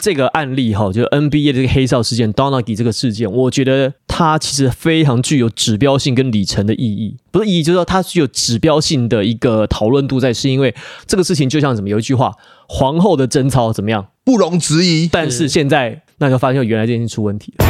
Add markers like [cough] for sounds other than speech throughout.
这个案例哈，就 NBA 这个黑哨事件 d o n a g y 这个事件，我觉得它其实非常具有指标性跟里程的意义。不是意义，就是说它具有指标性的一个讨论度在，是因为这个事情就像什么？有一句话，皇后的贞操怎么样？不容置疑。但是现在那就发现原来这件事出问题了。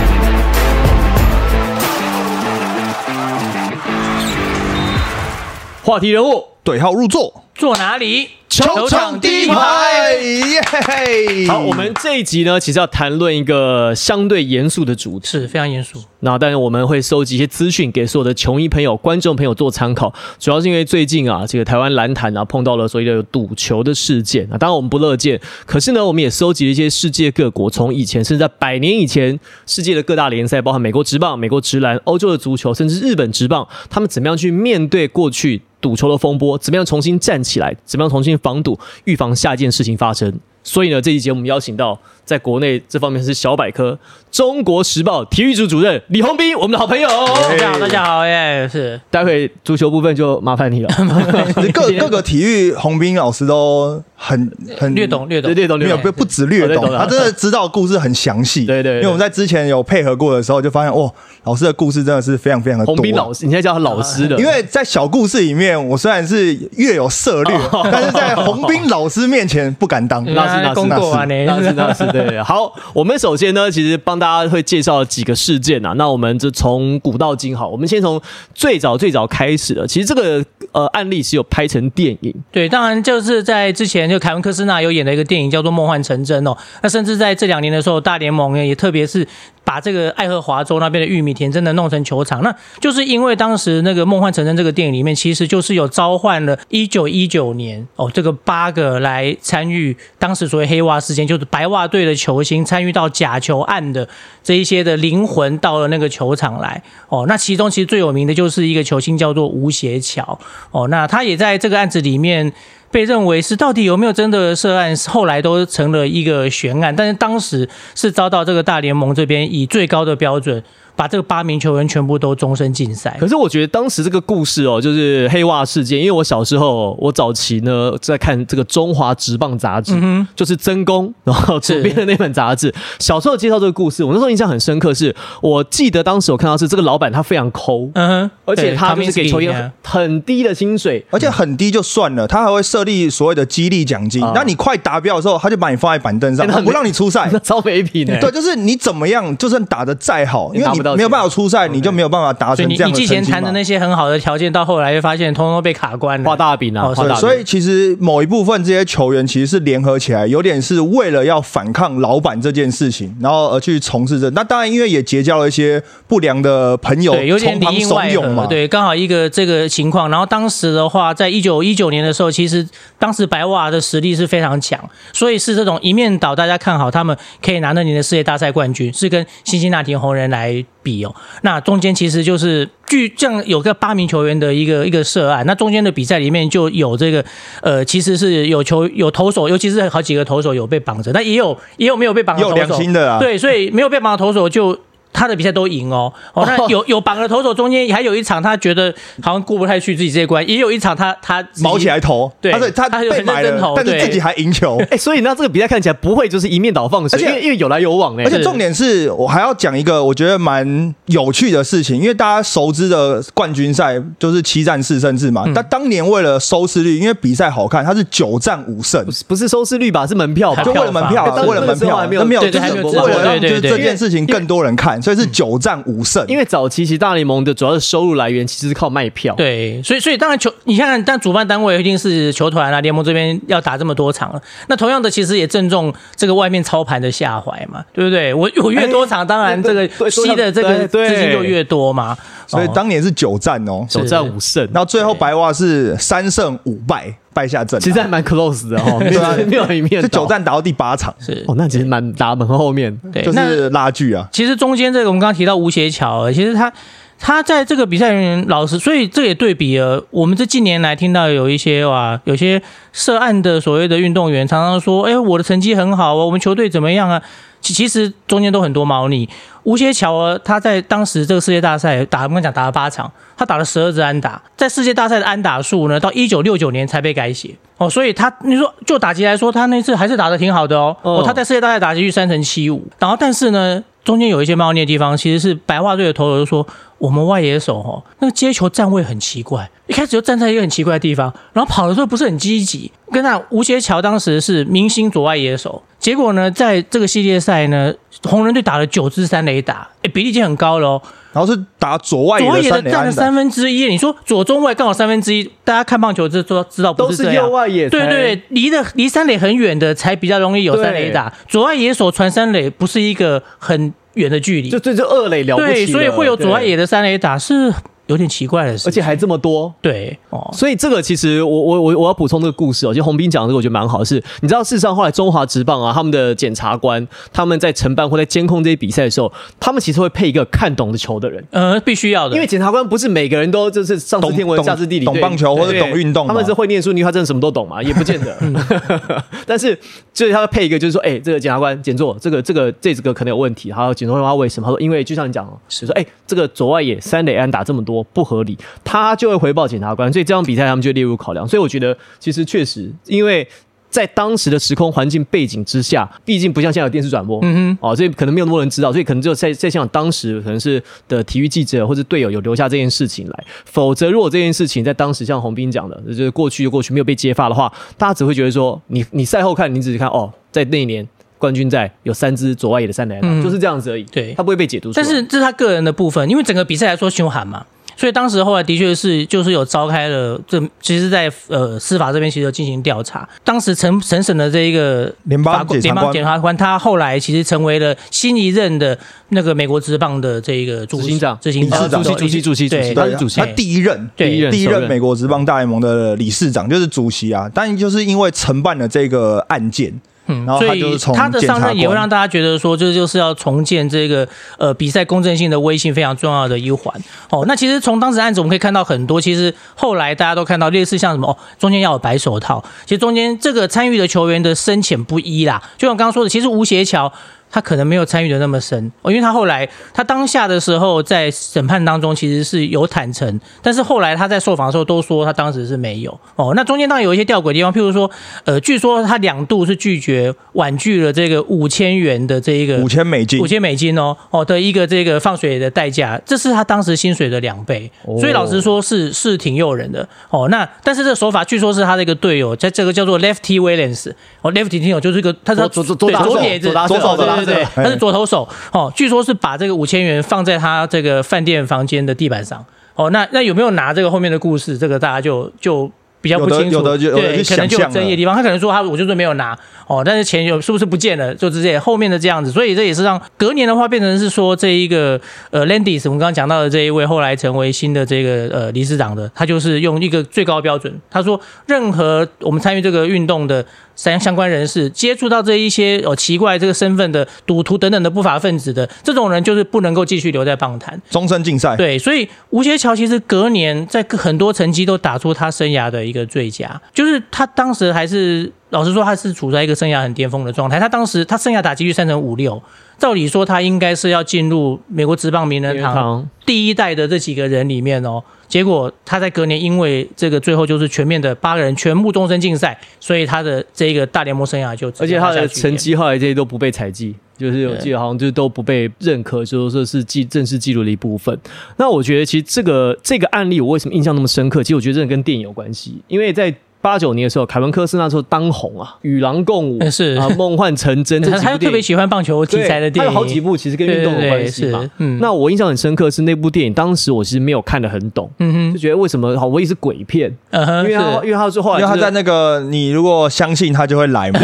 话题人物对号入座，坐哪里？球场第一排，耶！好，我们这一集呢，其实要谈论一个相对严肃的主题，是非常严肃。那当然我们会收集一些资讯给所有的球迷朋友、观众朋友做参考。主要是因为最近啊，这个台湾篮坛啊碰到了所谓的赌球的事件啊，当然我们不乐见。可是呢，我们也收集了一些世界各国从以前甚至在百年以前世界的各大联赛，包含美国职棒、美国职篮、欧洲的足球，甚至日本职棒，他们怎么样去面对过去赌球的风波，怎么样重新站起来，怎么样重新。防堵，预防下一件事情发生。所以呢，这期节目我们邀请到。在国内这方面是小百科，《中国时报》体育组主任李宏斌，我们的好朋友。大家好，大家好，耶，是。待会足球部分就麻烦你了。[laughs] 各各个体育，宏斌老师都很很略懂，略懂，略懂，没有不不止略懂，他真的知道故事很详细。对对，因为我们在之前有配合过的时候，就发现哇，老师的故事真的是非常非常的多。宏斌老师，你现在叫他老师的，因为在小故事里面，我虽然是越有涉略，[laughs] 但是在宏斌老师面前不敢当。那是那是那是那是那是对，好。我们首先呢，其实帮大家会介绍几个事件啊。那我们就从古到今好，我们先从最早最早开始的。其实这个呃案例是有拍成电影，对，当然就是在之前就凯文科斯纳有演的一个电影叫做《梦幻成真》哦。那甚至在这两年的时候，大联盟也特别是。把这个爱荷华州那边的玉米田真的弄成球场，那就是因为当时那个《梦幻成真》这个电影里面，其实就是有召唤了1919年哦，这个八个来参与当时所谓黑袜事件，就是白袜队的球星参与到假球案的这一些的灵魂到了那个球场来哦。那其中其实最有名的就是一个球星叫做吴邪桥哦，那他也在这个案子里面。被认为是到底有没有真的涉案，后来都成了一个悬案，但是当时是遭到这个大联盟这边以最高的标准。把这个八名球员全部都终身禁赛。可是我觉得当时这个故事哦，就是黑袜事件。因为我小时候，我早期呢在看这个《中华职棒》杂志，就是曾公然后主编的那本杂志。[laughs] 小时候介绍这个故事，我那时候印象很深刻，是我记得当时我看到是这个老板他非常抠，嗯哼，而且他就是给球员很低的薪水，而且很低就算了，他还会设立所谓的激励奖金。那你快达标的时候，他就把你放在板凳上，[laughs] 不让你出赛，[laughs] 超没品的。对，就是你怎么样，就算打的再好，因为你。没有办法出赛，你就没有办法达成这样的你之前谈的那些很好的条件，到后来就发现通通被卡关了。画大饼啊！所以其实某一部分这些球员其实是联合起来，有点是为了要反抗老板这件事情，然后而去从事这。那当然，因为也结交了一些不良的朋友对，有点里应外合。对，刚好一个这个情况。然后当时的话，在一九一九年的时候，其实当时白袜的实力是非常强，所以是这种一面倒，大家看好他们可以拿那年的世界大赛冠军，是跟辛辛那提红人来。比哦，那中间其实就是据这样有个八名球员的一个一个涉案，那中间的比赛里面就有这个呃，其实是有球有投手，尤其是好几个投手有被绑着，但也有也有没有被绑的投手，对，所以没有被绑的投手就。他的比赛都赢哦，哦，那有有绑了投手中间还有一场，他觉得好像过不太去自己这一关，也有一场他他毛起来投，对，他他他很认真投，但是自己还赢球，[laughs] 哎，所以那这个比赛看起来不会就是一面倒放水，因为因为有来有往哎，而且重点是我还要讲一个我觉得蛮有趣的事情，因为大家熟知的冠军赛就是七战四胜制嘛，但当年为了收视率，因为比赛好看，他是九战五胜，不是收视率吧，是门票，就为了门票，为了门票，没有没有，就是为了让就是这件事情更多人看，所以是九战。五胜，因为早期其实大联盟的主要的收入来源其实是靠卖票。对，所以所以当然球，你看，但主办单位一定是球团啊，联盟这边要打这么多场，那同样的其实也正中这个外面操盘的下怀嘛，对不对？我我越多场，当然这个吸的这个资金就越多嘛。所以当年是九战哦，九战五胜，然后最后白袜是三胜五败。败下阵，其实还蛮 close 的哈，[laughs] 没有没有一面，这九战打到第八场，是。哦，那其实蛮打门后面，对，就是拉锯啊。其实中间这个我们刚刚提到吴邪桥，其实他他在这个比赛里面老实，所以这也对比了我们这近年来听到有一些哇，有些涉案的所谓的运动员常常说，哎，我的成绩很好哦，我们球队怎么样啊？其其实中间都很多猫腻。吴邪乔尔，他在当时这个世界大赛打，我们讲打了八场，他打了十二支安打，在世界大赛的安打数呢，到一九六九年才被改写。哦，所以他你说就打击来说，他那次还是打的挺好的哦，哦。哦，他在世界大赛打击率三成七五，然后但是呢，中间有一些猫腻的地方，其实是白话队的投手就说，我们外野手哦，那个接球站位很奇怪，一开始就站在一个很奇怪的地方，然后跑的时候不是很积极。跟那吴协乔当时是明星左外野手，结果呢，在这个系列赛呢，红人队打了九支三垒打，哎，比例已经很高了哦。然后是打左外野的三垒打占了三分之一，你说左中外刚好三分之一，大家看棒球就知道知道不都是是这样右。外野，对对，离的离三垒很远的才比较容易有三垒打，左外野手传三垒不是一个很远的距离。就，这就二垒了不起对，所以会有左外对。野的三垒打是有点奇怪的事情，而且还这么多。对哦，所以这个其实我我我我要补充这个故事哦，就洪斌讲的这个我觉得蛮好的是，你知道事实上后来中华职棒啊，他们的检察官他们在承办或在监控这些比赛的时候，他们其实会配一个看懂的球的人。嗯，必须要的，因为检察官不是每个人都就是上知懂天文下知地理，懂棒球或者懂运动他们是会念书，你他真的什么都懂嘛？也不见得。[laughs] [laughs] 但是就是他会配一个，就是说，哎、这个检察官检座，这个这个这个可能有问题。然后检察官问他为什么？他说，因为就像你讲，是说，哎、这个左外野三垒安打这么多不合理，他就会回报检察官，所以这场比赛他们就列入考量。所以我觉得其实确实，因为。在当时的时空环境背景之下，毕竟不像现在有电视转播，嗯哼，哦，所以可能没有那么多人知道，所以可能只有在在现场当时可能是的体育记者或者队友有留下这件事情来，否则如果这件事情在当时像洪斌讲的，就是过去就过去没有被揭发的话，大家只会觉得说，你你赛后看，你只是看哦，在那一年冠军在有三支左外野的三垒安打，嗯就是这样子而已，对他不会被解读出来。但是这是他个人的部分，因为整个比赛来说凶悍嘛，所以当时后来的确是就是有召开了这，其实在呃司法这边其实有进行调查。当时陈陈审的这一个联邦法官检察官联邦检察官，他后来其实成为了新一任的那个美国职棒的这一个主执行长执行长、主席主席主席主席对他是主席他第一任对第一任第一首任任美国职棒大联盟的理事长就是主席啊，但就是因为承办了这个案件，嗯，然后所以他就是从他的上任也会让大家觉得说，这就是要重建这个呃比赛公正性的威信非常重要的一环。哦，那其实从当时案子我们可以看到很多，其实后来大家都看到类似像什么哦，中间要有白手套，其实中间这个参与的球员的深浅不一啦。就像我刚刚说的，其实吴协乔。他可能没有参与的那么深。哦，因为他后来他当下的时候在审判当中其实是有坦诚，但是后来他在受访的时候都说他当时是没有。哦。那中间当然有一些吊诡的地方，譬如说，呃，据说他两度是拒绝婉拒了这个五千元的这一个五千美金。五，千美金哦哦的一个这个放水的代价，这是他当时薪水的两倍，哦。所以老实说是是挺诱人的。哦。那但是这个手法据说是他的一个队友，在这个叫做 Lefty Williams 哦，Lefty 听友就是一个他是左左左左撇子左左打手对他是左投手哦。据说是把这个五千元放在他这个饭店房间的地板上哦。那那有没有拿这个后面的故事？这个大家就就。比较不清楚，有的有的就有的对，可能就争议的地方。他可能说他我就是没有拿哦，但是钱有是不是不见了，就直接后面的这样子，所以这也是让隔年的话变成是说这一个呃 Landis，我们刚刚讲到的这一位后来成为新的这个呃理事长的，他就是用一个最高标准，他说任何我们参与这个运动的相相关人士接触到这一些哦奇怪这个身份的赌徒等等的不法分子的这种人，就是不能够继续留在棒坛。终身禁赛，对，所以吴协乔其实隔年在很多成绩都打出他生涯的一个最佳，就是他当时还是老实说，他是处在一个生涯很巅峰的状态。他当时他生涯打击率三成五六，照理说他应该是要进入美国职棒名人堂堂第一代的这几个人里面哦。结果他在隔年因为这个最后就是全面的八个人全部终身禁赛，所以他的这个大联盟生涯就而且他的成绩。绩后来这些都不被采记，就是我记得好像就是都不被认可，就是说是记正式记录的一部分。那我觉得其实这个这个案例我为什么印象那么深刻？其实我觉得真的跟电影有关系，因为在。八九年的时候，凯文科斯那时候当红啊，与狼共舞嗯是。啊，梦幻成真这他他又特。别喜欢棒球题材的电影，他有好几部其实跟运动有关系嘛。那我印象很深刻是那部电影，当时我其实没有看得很懂，嗯哼，就觉得为什么好，我以为是鬼片，嗯哼，因为他因为他是后来就是因为他在那个你如果相信他就会来嘛，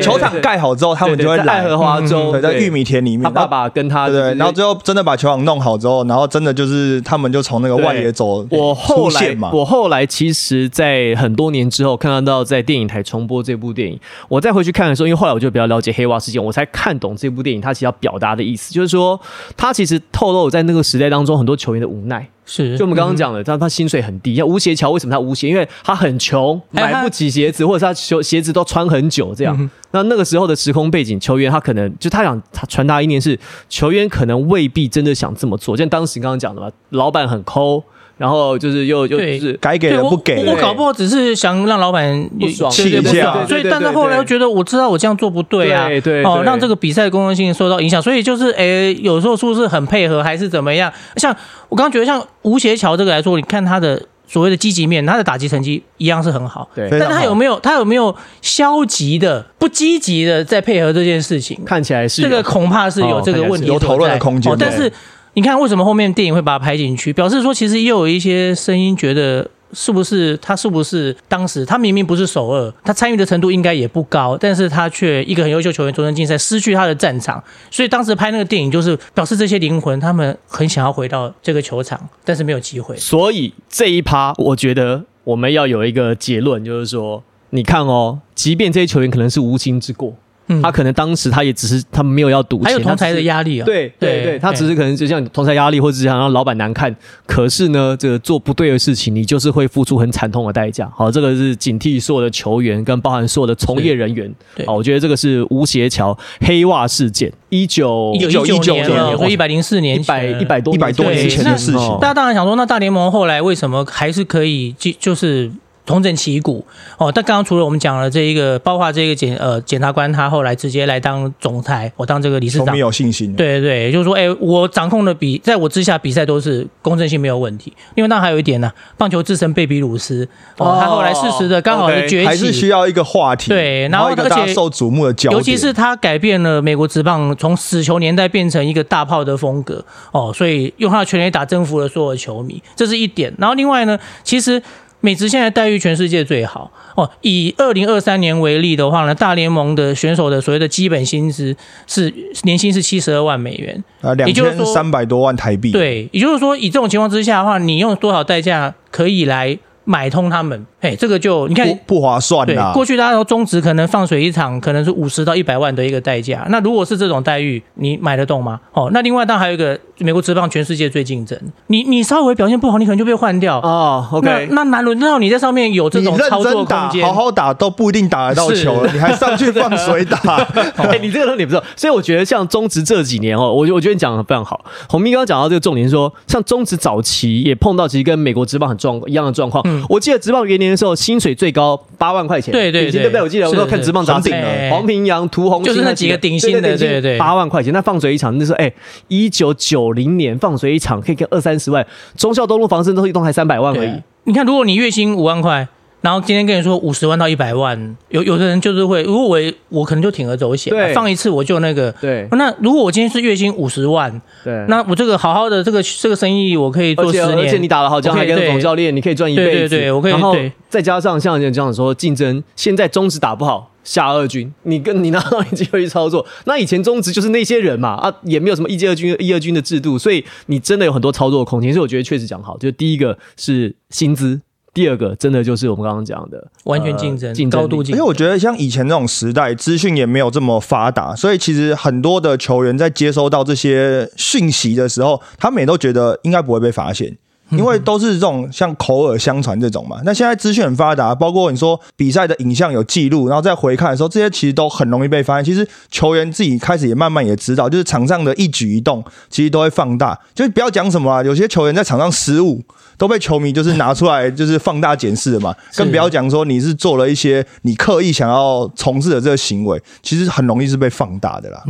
球场盖好之后他们就会来。爱，荷华州，对，在玉米田里面，他爸爸跟他对然后最后真的把球场弄好之后，然后真的就是他们就从那个外野走我后来嘛，我后来其实，在很多年之后。后，看到在电影台重播这部电影，我再回去看的时候，因为后来我就比较了解黑娃事件，我才看懂这部电影它其实要表达的意思，就是说它其实透露在那个时代当中很多球员的无奈。是，就我们刚刚讲的，他他薪水很低，像吴邪桥为什么他无鞋？因为他很穷，买不起鞋子，或者是他球鞋子都穿很久这样。嗯那那个时候的时空背景，球员他可能就他想他传达一念是，球员可能未必真的想这么做。像当时刚刚讲的嘛，老板很抠，然后就是又又就是该给不给我我搞不好只是想让老板不爽气一下所以但是后来又觉得我知道我这样做不对啊，对对哦，让这个比赛公正性受到影响，所以就是诶，有时候是不是很配合还是怎么样？像我刚刚觉得像吴邪桥这个来说，你看他的所谓的积极面，他的打击成绩一样是很好，对但他有没有他有没有消极的、不积极的在配合这件事情？看起来是这个恐怕是有这个问题有讨论的空间哦。但是你看，为什么后面电影会把它拍进去？表示说，其实也有一些声音觉得。是不是他是不是当时他明明不是首二，他参与的程度应该也不高，但是他却一个很优秀球员终身竞赛失去他的战场，所以当时拍那个电影就是表示这些灵魂他们很想要回到这个球场，但是没有机会。所以这一趴，我觉得我们要有一个结论，就是说，你看哦，即便这些球员可能是无心之过，嗯他可能当时他也只是他没有要赌钱，还有同台的压力啊，对对对，他只是可能就像同台压力，或者是想让老板难看。可是呢，这个做不对的事情，你就是会付出很惨痛的代价。好，这个是警惕所有的球员，跟包含所有的从业人员。对好，我觉得这个是吴邪桥黑袜事件，一九一九一九年了，年所以一百零四年一百前一百多一百多年前的事情哦大家当然想说，那大联盟后来为什么还是可以就就是重整旗鼓哦？但刚刚除了我们讲了这一个，包括这个检呃检察官他后来直接来当总裁，我当这个理事长没。有信心。对对对，就是说，哎，我掌控的比在我之下比赛都是公正性没有问题。因为那还有一点呢、棒球之神贝比鲁斯哦，哦他后来适时的刚好的 OK，崛起，还是需要一个话题，对然后一个而且受瞩目的焦点，尤其是他改变了美国职棒从死球年代变成一个大炮的风格哦，所以用他的全垒打征服了所有的球迷，这是一点。然后另外呢，其实美职现在待遇全世界最好哦。以二零二三年为例的话呢，大联盟的选手的所谓的基本薪资是年薪是七十二万美元，啊两千三百多万台币，，对，也就是说以这种情况之下的话，你用多少代价可以来买通他们？嘿，这个就你看不不划算对，。过去大家都中职可能放水一场可能是五十到一百万的一个代价，那如果是这种待遇，你买得动吗？哦，那另外当然还有一个美国职棒全世界最竞争，你你稍微表现不好，你可能就被换掉。哦，OK，那那哪轮到你在上面有这种操作，空间？好好打都不一定打得到球了，你还上去放水打，[laughs] 哎、你这个论点不错，所以我觉得像中职这几年哦，我我觉得你讲的非常好。洪明刚刚讲到这个重点是说，像中职早期也碰到其实跟美国职棒很状一样的状况。嗯我记得职棒元年的时候，薪水最高八万块钱，对对对对不对？我记得我是那时候看职棒杂志很顶了，黄平洋、涂红就是那几个顶薪的对对八万块钱。那放水一场，那时候哎，一九九零年放水一场可以跟二三十万，中孝东路防身都是一栋才三百万而已。，你看，如果你月薪五万块。然后今天跟你说五十万到一百万，有有的人就是会，如果我我可能就铤而走险，对放一次我就那个。对那如果我今天是月薪五十万，对，那我这个好好的这个这个生意我可以而且做十年，而且你打了好，这样还跟我可以对总教练，你可以赚一辈子。对对对我可以然后对再加上像你这样说竞争，现在中职打不好。下二军，[laughs] 你跟你拿到你机会去操作。那以前中职就是那些人嘛，啊，也没有什么一级二军、一二军的制度，所以你真的有很多操作的空间。所以我觉得确实讲好，就第一个是薪资，第二个真的就是我们刚刚讲的完全竞争呃竞争高度竞争因为我觉得像以前那种时代，资讯也没有这么发达，所以其实很多的球员在接收到这些讯息的时候，他们也都觉得应该不会被发现。因为都是这种像口耳相传这种嘛，那现在资讯很发达，包括你说比赛的影像有记录，然后再回看的时候，这些其实都很容易被发现。其实球员自己开始也慢慢也知道，就是场上的一举一动，其实都会放大。就是不要讲什么啊，有些球员在场上失误，都被球迷就是拿出来就是放大检视的嘛，更不要讲说你是做了一些你刻意想要从事的这个行为，其实很容易是被放大的啦。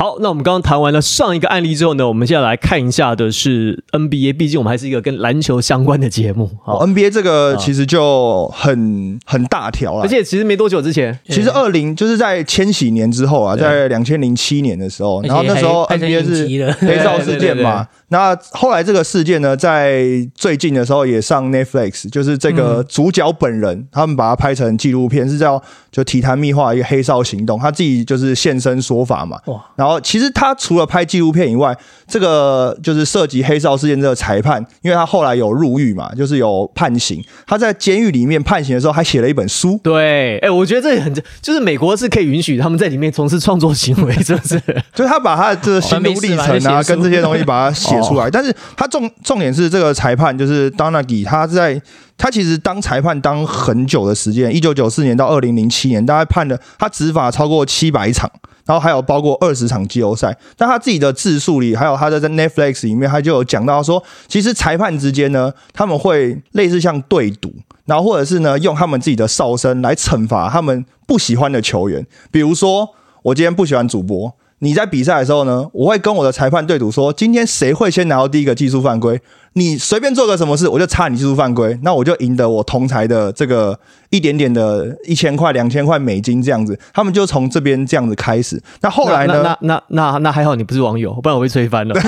好，那我们刚刚谈完了上一个案例之后呢，我们现在来看一下的是 NBA，毕竟我们还是一个跟篮球相关的节目。好，哦 NBA 这个其实就很很大条了而。且其实没多久之前，其实二零就是在千禧年之后啊，在两千零七年的时候，然后那时候 NBA 是 [laughs] 黑哨事件嘛。那后来这个事件呢，在最近的时候也上 Netflix，就是这个主角本人，他们把它拍成纪录片，是叫就体坛密话一个黑哨行动，他自己就是现身说法嘛。哇，然后其实他除了拍纪录片以外，这个就是涉及黑哨事件这个裁判，因为他后来有入狱嘛，就是有判刑。他在监狱里面判刑的时候，还写了一本书。对，哎，我觉得这也很，就是美国是可以允许他们在里面从事创作行为，是不是？就是他把他的这个心路历程啊，跟这些东西把它写出来。但是他重重点是这个裁判，就是 Donaghy，他在他其实当裁判当很久的时间，一九九四年到二零零七年，大概判了他执法超过七百场。然后还有包括二十场季后赛，但他自己的自述里，还有他的在 Netflix 里面，他就有讲到说，其实裁判之间呢，他们会类似像对赌，然后或者是呢，用他们自己的哨声来惩罚他们不喜欢的球员。比如说，我今天不喜欢主播，你在比赛的时候呢，我会跟我的裁判对赌，说今天谁会先拿到第一个技术犯规。你随便做个什么事，我就查你技术犯规，那我就赢得我同台的这个一点点的一千块、两千块美金这样子。他们就从这边这样子开始。那后来呢？那那那那还好，你不是网友，不然我被吹翻了。[laughs]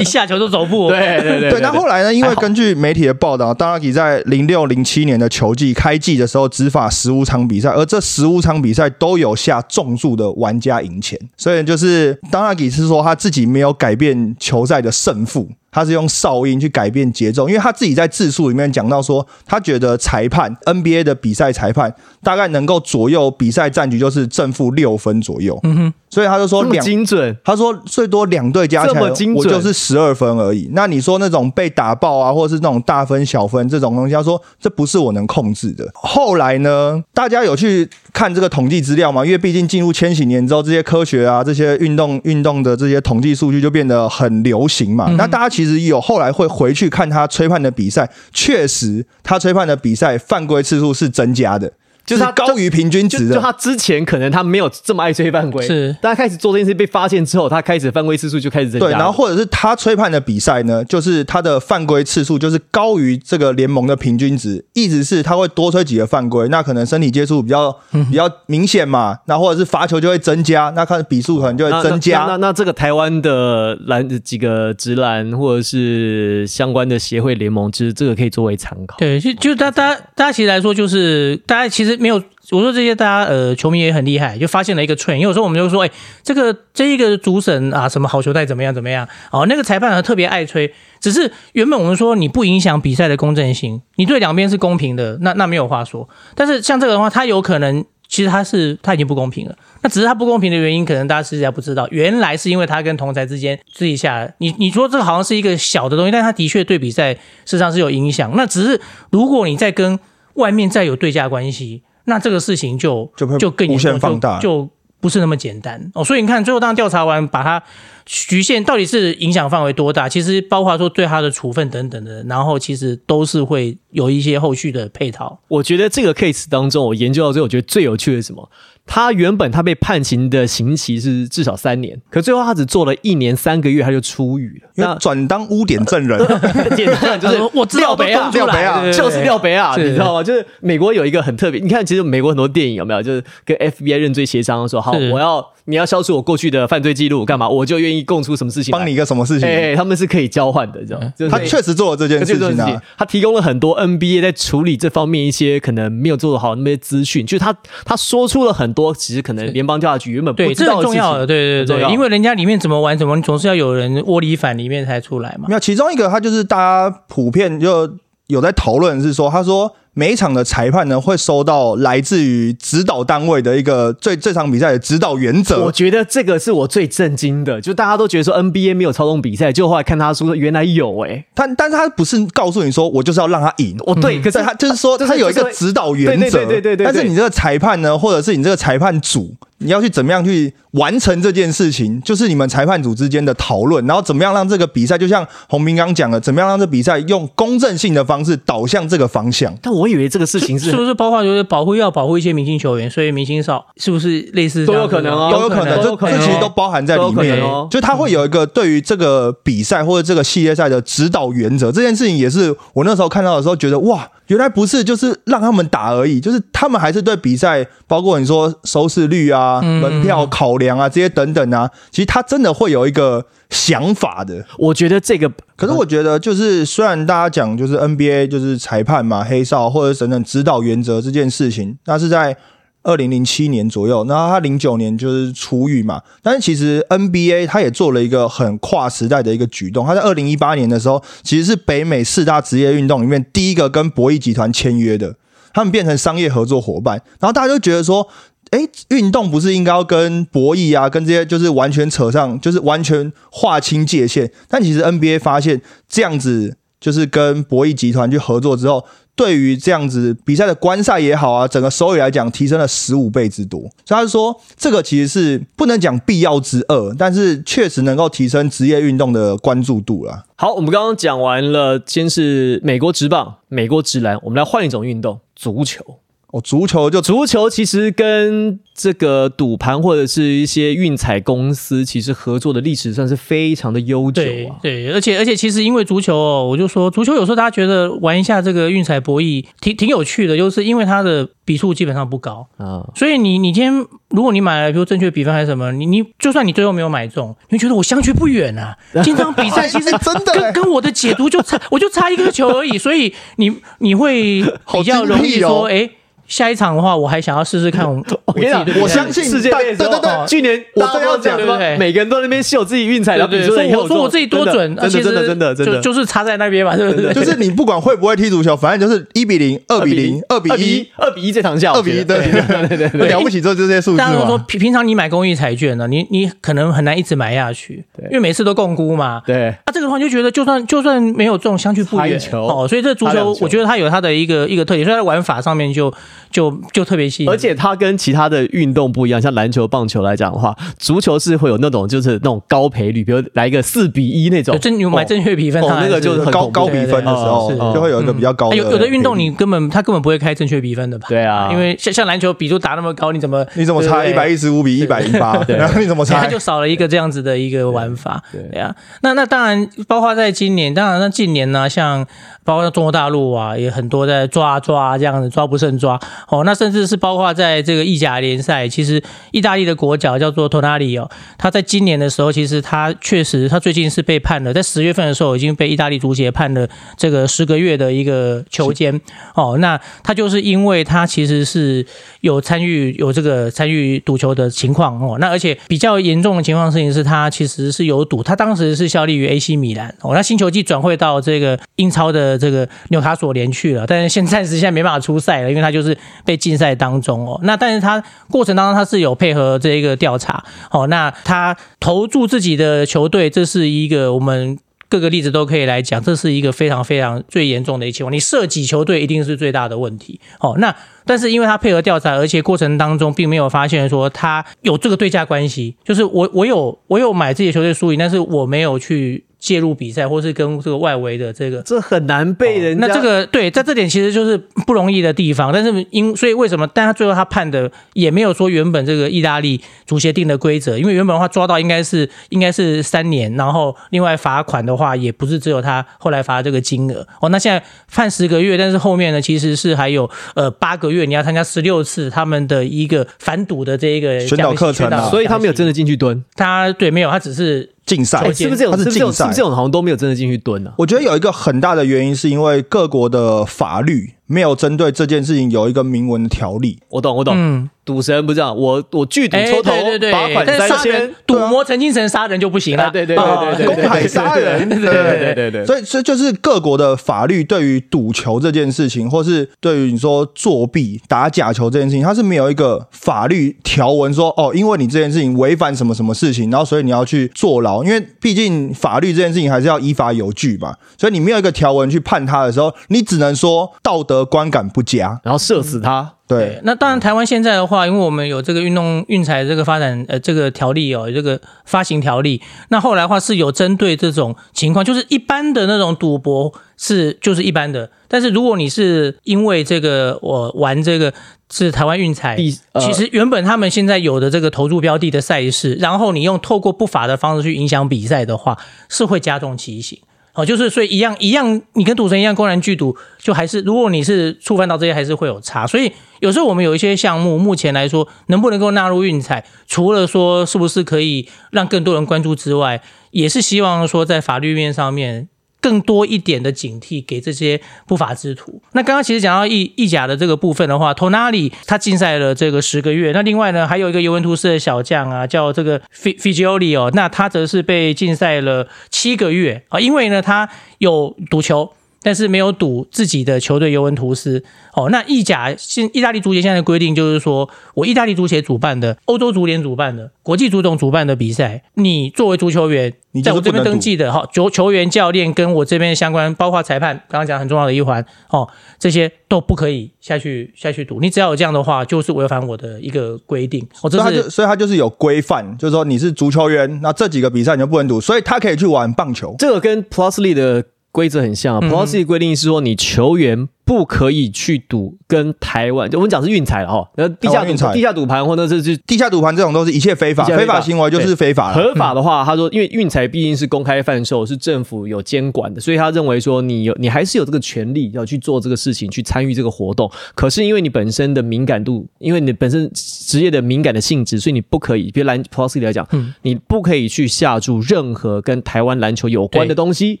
一下球都走步。对对对。对，那后来呢？因为根据媒体的报道，当然你在零六零七年的球季开季的时候，执法十五场比赛，而这十五场比赛都有下重注的玩家赢钱。所以就是当然你是说他自己没有改变球赛的。胜负。他是用哨音去改变节奏，因为他自己在自述里面讲到说，他觉得裁判 NBA 的比赛裁判大概能够左右比赛战局，就是正负六分左右。嗯哼，所以他就说两精准，他说最多两队加起来，我就是十二分而已。那你说那种被打爆啊，或者是那种大分小分这种东西，他说这不是我能控制的。后来呢，大家有去看这个统计资料吗？因为毕竟进入千禧年之后，这些科学啊，这些运动运动的这些统计数据就变得很流行嘛。那大家其其实有后来会回去看他吹判的比赛，确实他吹判的比赛犯规次数是增加的。就是他高于平均值的，就他之前可能他没有这么爱吹犯规，是，大家开始做这件事被发现之后，他开始犯规次数就开始增加。对，然后或者是他吹判的比赛呢，就是他的犯规次数就是高于这个联盟的平均值，意思是他会多吹几个犯规，那可能身体接触比较比较明显嘛，那或者是罚球就会增加，那看比数可能就会增加。那那这个台湾的篮几个直篮或者是相关的协会联盟，其实这个可以作为参考。对，就就大大大家其实来说，就是大家其实。没有，我说这些大家呃，球迷也很厉害，就发现了一个 trend。有时候我们就说，哎，这个这一个主审啊，什么好球带怎么样怎么样？哦，那个裁判呢特别爱吹。只是原本我们说你不影响比赛的公正性，你对两边是公平的，那那没有话说。但是像这个的话，他有可能其实他是他已经不公平了。那只是他不公平的原因，可能大家实际上不知道，原来是因为他跟同台之间自己下，你你说这好像是一个小的东西，但他的确对比赛事实上是有影响。那只是如果你在跟外面再有对价关系。那这个事情就就就更无限放大，就不是那么简单哦。所以你看，最后当调查完，把它局限到底是影响范围多大，其实包括说对他的处分等等的，然后其实都是会有一些后续的配套。我觉得这个 case 当中，我研究到最后，我觉得最有趣的是什么？他原本他被判刑的刑期是至少三年，可最后他只做了一年三个月，他就出狱了，那转当污点证人，[laughs] 简单就是我廖北啊，廖北啊，就是廖北啊，你知道吗？就是美国有一个很特别，你看，其实美国很多电影有没有，就是跟 FBI 认罪协商说，好，我要你要消除我过去的犯罪记录，干嘛？我就愿意供出什么事情，帮你一个什么事情？哎，他们是可以交换的，知道吗？他确实做了这件事情啊，他提供了很多 NBA 在处理这方面一些可能没有做的好那些资讯，就是他他说出了很多，其实可能。联邦调查局原本对这很重要的，对对对，因为人家里面怎么玩怎么，你总是要有人窝里反里面才出来嘛。没有，其中一个他就是大家普遍就有在讨论，是说他说。每一场的裁判呢，会收到来自于指导单位的一个最这场比赛的指导原则。我觉得这个是我最震惊的，就大家都觉得说 NBA 没有操纵比赛，就后来看他说原来有哎，但但是他不是告诉你说我就是要让他赢，哦对，可是他就是说他有一个指导原则，对对对对。但是你这个裁判呢，或者是你这个裁判组，你要去怎么样去完成这件事情，就是你们裁判组之间的讨论，然后怎么样让这个比赛，就像洪明刚讲的，怎么样让这比赛用公正性的方式导向这个方向。但我以为这个事情。是是不是包括就是保护要保护一些明星球员，所以明星少是不是类似都有可能哦，都有可能，这这其实都包含在里面哦。就他会有一个对于这个比赛或者这个系列赛的指导原则，这件事情也是我那时候看到的时候觉得哇，原来不是就是让他们打而已，就是他们还是对比赛，包括你说收视率啊、门票考量啊这些等等啊，其实他真的会有一个想法的。我觉得这个，可是我觉得就是虽然大家讲就是 NBA 就是裁判嘛，黑哨或者等等指导。原则这件事情，那是在二零零七年左右，然后他零九年就是出狱嘛。但是其实 NBA 他也做了一个很跨时代的一个举动，他在二零一八年的时候，其实是北美四大职业运动里面第一个跟博弈集团签约的，他们变成商业合作伙伴。然后大家就觉得说，哎，运动不是应该要跟博弈啊，跟这些就是完全扯上，就是完全划清界限？但其实 NBA 发现这样子。就是跟博弈集团去合作之后，对于这样子比赛的观赛也好啊，整个收益来讲提升了十五倍之多。所以他说，这个其实是不能讲必要之二，但是确实能够提升职业运动的关注度了。好，我们刚刚讲完了，先是美国职棒、美国职篮，我们来换一种运动——足球。哦，足球就足球其实跟这个赌盘或者是一些运彩公司其实合作的历史算是非常的悠久啊。对，而且而且其实因为足球哦，我就说足球有时候大家觉得玩一下这个运彩博弈挺挺有趣的，就是因为它的比数基本上不高啊。所以你你今天如果你买了比如正确比分还是什么，你你就算你最后没有买中，你觉得我相距不远啊。经常比赛 [laughs] 其实真的跟跟我的解读就差我就差一个球而已，所以你你会比较容易说哎。下一场的话，我还想要试试看。我我跟你讲，我相信世界杯对对对，去年我都要讲什么？每个人都那边秀自己运彩，然后比说我说我自己多准，真的真的真的真的就是差在那边嘛，对不对？就是你不管会不会踢足球，反正就是一比零、二比零、二比一、二比一这场下，二比一，对对对对，了不起，就这些数字当然说平平常你买公益彩券呢，你你可能很难一直买下去，因为每次都共估嘛。对，那，这个的话就觉得就算就算没有中，相去不远哦。所以这足球，我觉得它有它的一个一个特点，所以它玩法上面就就就特别吸引。而且它跟其他的运动不一样，像篮球、棒球来讲的话，足球是会有那种就是那种高赔率，比如来一个四比一那种，正你买正确比分，那个就是高高比分的时候，就会有一个比较高。有有的运动你根本他根本不会开正确比分的吧？对啊，因为像像篮球比数打那么高，你怎么你怎么猜一百一十五比一百零八？然后 [laughs] 你怎么猜？他就少了一个这样子的一个玩法。对啊，那那当然，包括在今年，当然那近年呢，像。包括中国大陆啊，也很多在抓抓这样子，抓不胜抓哦。那甚至是包括在这个意甲联赛，其实意大利的国脚叫做托纳里哦，他在今年的时候，其实他确实他最近是被判了，在十月份的时候已经被意大利足协判了这个十个月的一个囚监哦。那他就是因为他其实是有参与有这个参与赌球的情况哦。那而且比较严重的情况事情是他其实是有赌，他当时是效力于 AC 米兰哦，那新球季转会到这个英超的。这个纽卡索联去了，但是现暂时现在没办法出赛了，因为他就是被禁赛当中哦。那但是他过程当中他是有配合这一个调查哦。那他投注自己的球队，这是一个我们各个例子都可以来讲，这是一个非常非常最严重的一情况。你涉及球队一定是最大的问题哦。那但是因为他配合调查，而且过程当中并没有发现说他有这个对价关系，就是我我有我有买自己的球队输赢，但是我没有去。介入比赛，或是跟这个外围的这个，这很难被人。那这个对，在这点其实就是不容易的地方。但是因所以为什么？但他最后他判的也没有说原本这个意大利足协定的规则，因为原本的话抓到应该是应该是三年，然后另外罚款的话也不是只有他后来罚这个金额哦。那现在判十个月，但是后面呢其实是还有呃八个月，你要参加十六次他们的一个反赌的这一个宣导课程啊。所以他没有真的进去蹲，他对没有，他只是。竞赛是不是这种？是不是这种？是不是这种？好像都没有真的进去蹲呢。我觉得有一个很大的原因，是因为各国的法律没有针对这件事情有一个明文的条例。我懂，我懂。赌神不这样，我我拒赌抽头罚款三千，赌魔曾经成杀人就不行了，对对对对，公海杀人，对对对对，所以所以就是各国的法律对于赌球这件事情，或是对于你说作弊打假球这件事情，它是没有一个法律条文说哦，因为你这件事情违反什么什么事情，然后所以你要去坐牢，因为毕竟法律这件事情还是要依法有据嘛，所以你没有一个条文去判他的时候，你只能说道德观感不佳，然后射死他。对，那当然，台湾现在的话，因为我们有这个运动运彩这个发展呃这个条例哦，这个发行条例，那后来的话是有针对这种情况，就是一般的那种赌博是就是一般的，但是如果你是因为这个我玩这个是台湾运彩，其实原本他们现在有的这个投注标的的赛事，然后你用透过不法的方式去影响比赛的话，是会加重其刑。哦，就是所以一样一样，你跟赌神一样公然拒赌，就还是如果你是触犯到这些，还是会有差。所以有时候我们有一些项目，目前来说能不能够纳入运彩，除了说是不是可以让更多人关注之外，也是希望说在法律面上面更多一点的警惕给这些不法之徒。那刚刚其实讲到意意甲的这个部分的话，Tonali 他禁赛了这个十个月。那另外呢，还有一个尤文图斯的小将啊，叫这个 F Figioli 哦，那他则是被禁赛了七个月啊，因为呢他有赌球。但是没有赌自己的球队尤文图斯哦。那意甲现意大利足协现在的规定就是说，我意大利足协主办的、欧洲足联主办的、国际足总主办的比赛，你作为足球员，你在我这边登记的哈，球球员、教练跟我这边相关，包括裁判，刚刚讲很重要的一环哦，这些都不可以下去下去赌。你只要有这样的话，就是违反我的一个规定。哦，这所以他就是所以他就是有规范，就是说你是足球员，那这几个比赛你就不能赌，所以他可以去玩棒球。这个跟 Plusly 的规则很像、啊。嗯 Plusly 规定是说，你球员不可以去赌跟台湾，就我们讲是运彩了哈，然后地下运地下赌盘或者是是地下赌盘这种都是一切非法，非法行为就是非法了。合法的话，他说，因为运彩毕竟是公开贩售，是政府有监管的，所以他认为说你有你还是有这个权利要去做这个事情，去参与这个活动。可是因为你本身的敏感度，因为你本身职业的敏感的性质，所以你不可以，比如篮 Plus 来讲，嗯你不可以去下注任何跟台湾篮球有关的东西，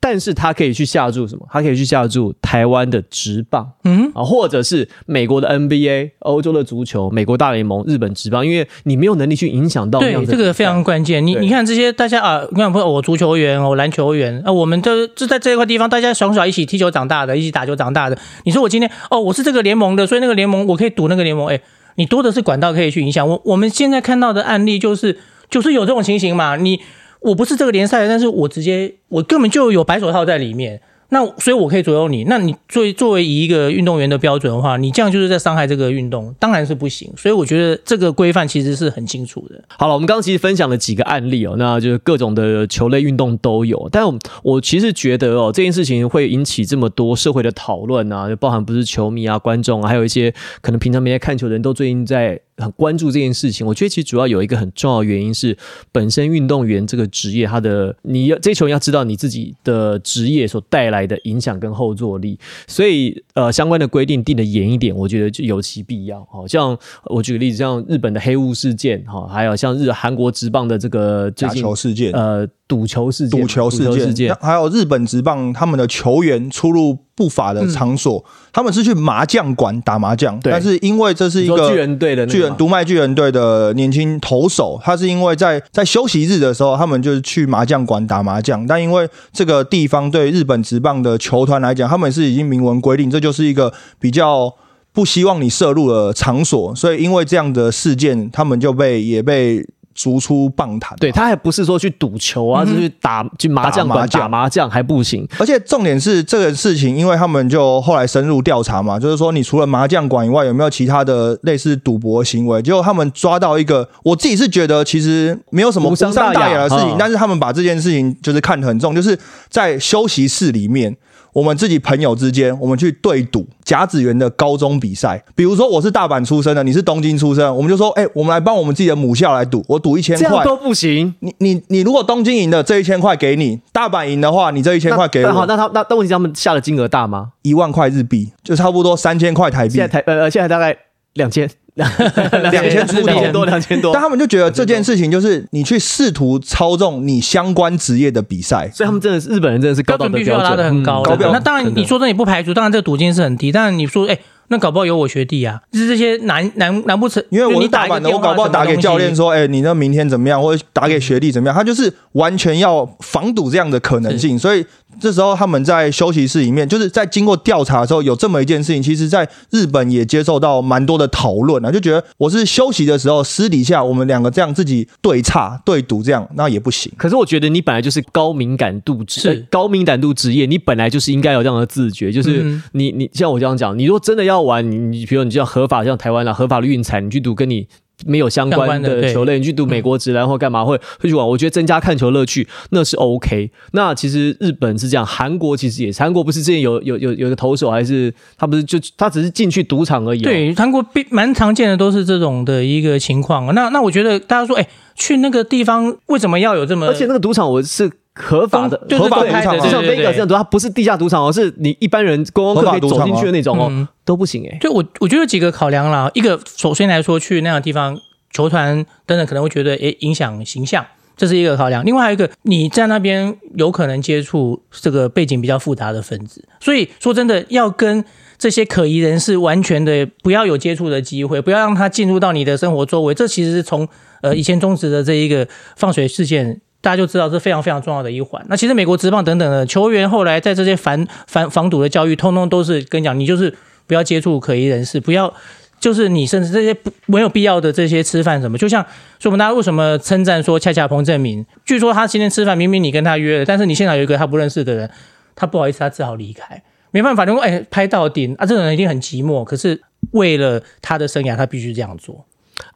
但是他可以去下注什么？他可以去下注台湾的职棒，嗯啊，或者是美国的 NBA、欧洲的足球、美国大联盟、日本职棒，因为你没有能力去影响到对，这个非常关键。你你看这些大家啊，你看不，我足球员，我篮球员，啊，我们都就在这一块地方，大家从小一起踢球长大的，一起打球长大的。你说我今天哦，我是这个联盟的，所以那个联盟我可以赌那个联盟，哎，你多的是管道可以去影响。我我们现在看到的案例就是就是有这种情形嘛，你我不是这个联赛的，但是我直接我根本就有白手套在里面。那所以，我可以左右你。那你作为作为一个运动员的标准的话，你这样就是在伤害这个运动，当然是不行。所以我觉得这个规范其实是很清楚的。好了，我们刚刚其实分享了几个案例哦，那就是各种的球类运动都有。但我我其实觉得哦，这件事情会引起这么多社会的讨论啊，就包含不是球迷啊、观众啊，还有一些可能平常没在看球的人都最近在很关注这件事情。我觉得其实主要有一个很重要的原因是，本身运动员这个职业，他的你要这些球要知道你自己的职业所带来的影响跟后坐力，所以呃相关的规定定的严一点，我觉得就有其必要。好像我举个例子，像日本的黑雾事件，哈，还有像日韩国职棒的这个最假近球事件、呃赌球事件，赌球事件，件。还有日本职棒他们的球员出入不法的场所，他们是去麻将馆打麻将，但是因为这是一个巨人队的巨人吗独卖巨人队的年轻投手，他是因为在在休息日的时候，他们就是去麻将馆打麻将，但因为这个地方对日本职棒的球团来讲，他们是已经明文规定，这就是一个比较。不希望你涉入的场所，所以因为这样的事件，他们就被也被逐出棒坛。对他还不是说去赌球啊，是去打去麻将馆打麻将打麻将还不行。而且重点是这个事情，因为他们就后来深入调查嘛，就是说你除了麻将馆以外，有没有其他的类似赌博行为？结果他们抓到一个，我自己是觉得其实没有什么无无伤伤大雅大雅的事情，嗯但是他们把这件事情就是看得很重，就是在休息室里面。我们自己朋友之间，我们去对赌甲子园的高中比赛。比如说，我是大阪出生的，你是东京出生，我们就说，哎、我们来帮我们自己的母校来赌，我赌一千块。这样都不行。你你你，如果东京赢的这一千块给你，大阪赢的话，你这一千块给那 [laughs] 好，我那他那那问题是他们下的金额大吗？一万块日币，就差不多三千块台币现在。台呃现在大概两千两 [laughs] 两千出头两千多两千多但。他们就觉得这件事情就是你去试图操纵你相关职业的比赛，所以他们真的是日本人，真的是高标准必须要拉的很高的。嗯真的那当然，你说真的也不排除，当然这个赌金是很低。当然你说，哎、那搞不好有我学弟啊，就是这些难难难不成？因为我是大阪的，我搞不好打给教练说，说，哎、你那明天怎么样，或者打给学弟怎么样，他就是完全要防堵这样的可能性，所以这时候他们在休息室里面，就是在经过调查的时候，有这么一件事情，其实在日本也接受到蛮多的讨论啊，就觉得我是休息的时候，私底下我们两个这样自己对差对赌这样，那也不行。可是我觉得你本来就是高敏感度职，高敏感度职业，你本来就是应该有这样的自觉，就是嗯你你像我这样讲，你如果真的要玩，你你比如你像合法像台湾啊合法的运彩，你去赌跟你。没有相相关关的球类，你去赌美国职篮或干嘛会会去玩？我觉得增加看球乐趣那是 OK。那其实日本是这样，韩国其实也是，韩国不是之前有有有有个投手，还是他不是就他只是进去赌场而已、哦。对，韩国必蛮常见的都是这种的一个情况。那那我觉得大家说，哎、去那个地方为什么要有这么？而且那个赌场我是合法的，就是合法赌场啊就像 Vegas 这样赌，它不是地下赌场哦，是你一般人观光客可以走进去的那种哦，嗯都不行哎、就我我觉得有几个考量啦，一个首先来说，去那样的地方，球团等等可能会觉得，诶，影响形象。这是一个考量。另外还有一个，你在那边有可能接触这个背景比较复杂的分子，所以说真的要跟这些可疑人士完全的不要有接触的机会，不要让他进入到你的生活周围。这其实是从呃以前中职的这一个放水事件。大家就知道是非常非常重要的一环。那其实美国职棒等等的球员后来在这些反反防堵的教育，通通都是跟你讲，你就是不要接触可疑人士，不要就是你甚至这些不没有必要的这些吃饭什么，就像所以我们大家为什么称赞说恰恰彭正明，据说他今天吃饭明明你跟他约了，但是你现场有一个他不认识的人，他不好意思，他只好离开，没办法，因为哎拍到顶啊，这个人一定很寂寞，可是为了他的生涯，他必须这样做，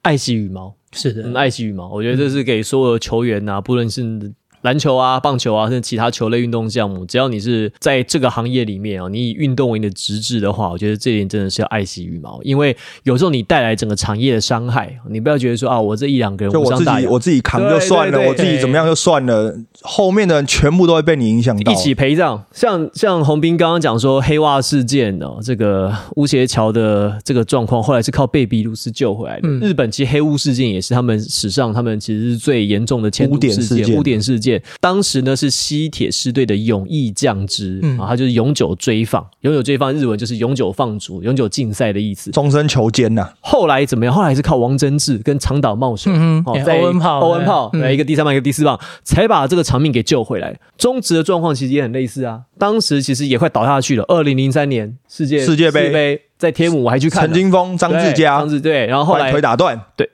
爱惜羽毛。是的，爱惜羽毛，我觉得这是给所有球员呐，不论是。篮球啊、棒球啊，甚至其他球类运动项目，只要你是在这个行业里面啊，你以运动为你的职志的话，我觉得这点真的是要爱惜羽毛，因为有时候你带来整个产业的伤害，你不要觉得说啊，我这一两个人，就我自己我自己扛就算了，我自己怎么样就算了，后面的人全部都会被你影响到，一起陪葬。像像洪斌刚刚讲说黑袜事件哦，这个乌协桥的这个状况，后来是靠贝比鲁斯救回来的。日本其实黑屋事件也是他们史上他们其实是最严重的污点事件，污点事件。当时呢是西铁师队的永义将之啊，他就是永久追放，永久追放日文就是永久放逐、永久禁赛的意思，终身囚监呐。后来怎么样？后来是靠王贞治跟长岛茂守，欧文炮、欧文炮，一个第三棒，一个第四棒，才把这个场面给救回来。中职的状况其实也很类似啊，当时其实也快倒下去了。二零零三年世界世界杯。在天母我还去看陈金峰、张志佳、张志对，然后后来腿打断，对，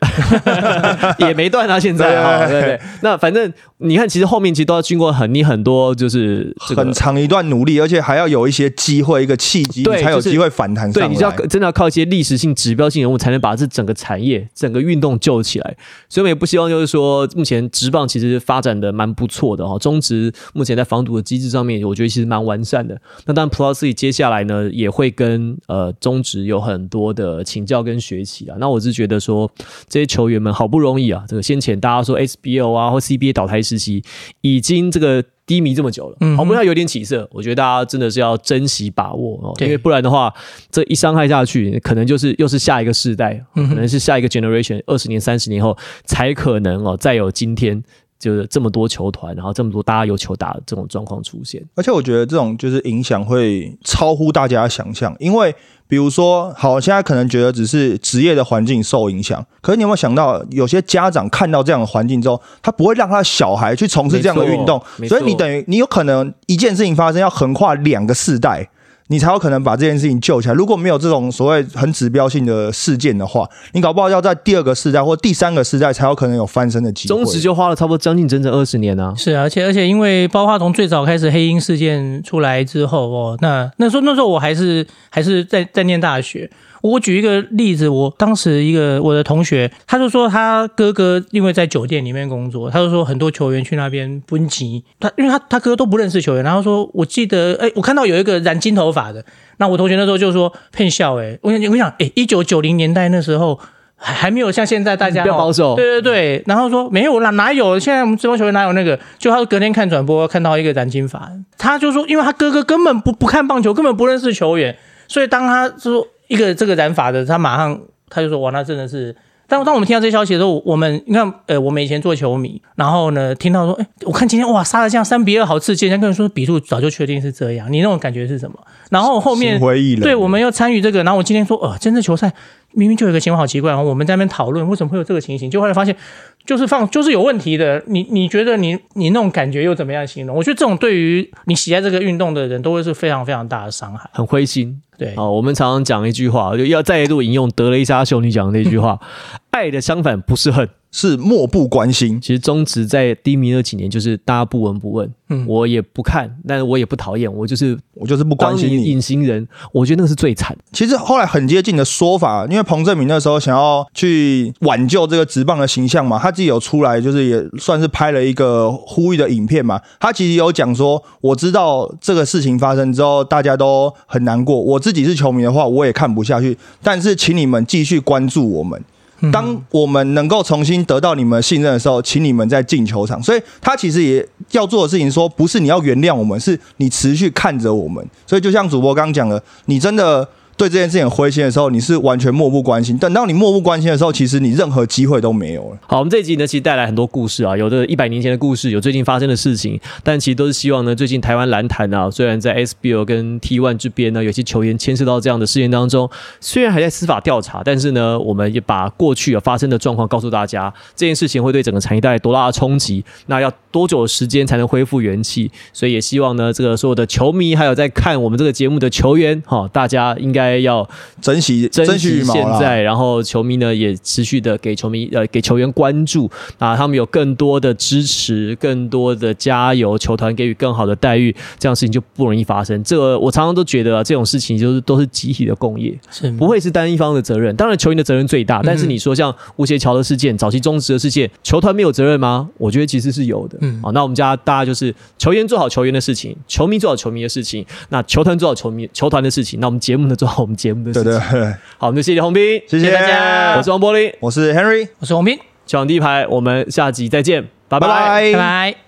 [laughs] 也没断啊，现在啊，对对。那反正你看，其实后面其实都要经过很你很多就是很长一段努力，而且还要有一些机会、一个契机，才有机会反弹。对，你要真的要靠一些历史性、指标性人物，才能把这整个产业、整个运动救起来。所以我们也不希望就是说，目前职棒其实发展的蛮不错的哈，中职目前在防堵的机制上面，我觉得其实蛮完善的。那当然，Plus 接下来呢也会跟呃中中职有很多的请教跟学习啊，那我是觉得说这些球员们好不容易啊，这个先前大家说 SBO 啊或 CBA 倒台时期已经这个低迷这么久了，好不容易有点起色，我觉得大家真的是要珍惜把握哦，因为不然的话，这一伤害下去，可能就是又是下一个世代，可能是下一个 generation，二十年、三十年后才可能哦再有今天。就是这么多球团，然后这么多大家有球打的这种状况出现，而且我觉得这种就是影响会超乎大家想象。因为比如说，好，现在可能觉得只是职业的环境受影响，可是你有没有想到，有些家长看到这样的环境之后，他不会让他的小孩去从事这样的运动，所以你等于你有可能一件事情发生要横跨两个世代。你才有可能把这件事情救起来。如果没有这种所谓很指标性的事件的话，你搞不好要在第二个世代或第三个世代才有可能有翻身的机会。中职就花了差不多将近整整二十年呢。是，而且而且因为包括从最早开始黑鹰事件出来之后哦，那那时候那时候我还是还是在在念大学。我举一个例子，我当时一个我的同学，他就说他哥哥因为在酒店里面工作，他就说很多球员去那边奔集，他因为他他哥都不认识球员，然后说我记得哎，我看到有一个染金头发的，那我同学那时候就说骗笑哎，我想我想哎，一九九零年代那时候还还没有像现在大家比较保守，对对对，然后说没有哪哪有，现在我们职棒球员哪有那个，就他隔天看转播看到一个染金发，他就说因为他哥哥根本不不看棒球，根本不认识球员，所以当他说。一个这个染发的，他马上他就说：“哇，那真的是。”当当我们听到这消息的时候，我们你看，呃，我们以前做球迷，然后呢，听到说：“哎，我看今天哇，杀的这样三比二，好刺激！”人家跟人说比数早就确定是这样，你那种感觉是什么？然后后面对，我们要参与这个，然后我今天说：“呃，真正球赛明明就有一个情况好奇怪。”然后我们在那边讨论为什么会有这个情形，就后来发现就是放就是有问题的。你你觉得你你那种感觉又怎么样形容？我觉得这种对于你喜爱这个运动的人都会是非常非常大的伤害，很灰心。对啊，我们常常讲一句话，就要再一度引用德雷莎修女讲的那句话：“ [laughs] 爱的相反不是恨。”是漠不关心。其实中职在低迷那几年，就是大家不闻不问，嗯，我也不看，但是我也不讨厌，我就是我就是不关心你隐形人。我觉得那个是最惨。其实后来很接近的说法，因为彭正明那时候想要去挽救这个职棒的形象嘛，他自己有出来，就是也算是拍了一个呼吁的影片嘛。他其实有讲说，我知道这个事情发生之后，大家都很难过。我自己是球迷的话，我也看不下去。但是请你们继续关注我们。当我们能够重新得到你们信任的时候，请你们再进球场。所以他其实也要做的事情，说不是你要原谅我们，是你持续看着我们。所以就像主播刚刚讲的，你真的对这件事情灰心的时候，你是完全漠不关心。等到你漠不关心的时候，其实你任何机会都没有了。好，我们这一集呢，其实带来很多故事啊，有的一百年前的故事，有最近发生的事情，但其实都是希望呢，最近台湾篮坛啊，虽然在 SBL 跟 T1 这边呢，有些球员牵涉到这样的事件当中，虽然还在司法调查，但是呢，我们也把过去啊发生的状况告诉大家，这件事情会对整个产业带来多大的冲击，那要多久的时间才能恢复元气？所以也希望呢，这个所有的球迷还有在看我们这个节目的球员，哈，大家应该要珍惜珍惜现在，然后球迷呢也持续的给球迷呃给球员关注啊，他们有更多的支持，更多的加油，球团给予更好的待遇，这样事情就不容易发生。这个我常常都觉得、啊、这种事情就是都是集体的共业，是不会是单一方的责任。当然球员的责任最大，但是你说像吴协乔的事件、早期中职的事件，球团没有责任吗？我觉得其实是有的。嗯好，那我们家大家就是球员做好球员的事情，球迷做好球迷的事情，那球团做好球迷球团的事情，那我们节目呢做好我们节目的事情。对对。对，好，我们就谢谢洪斌，谢谢。大家。我是王柏林，我是 Henry，我是洪斌，球场第一排，我们下集再见，拜。拜拜。拜拜。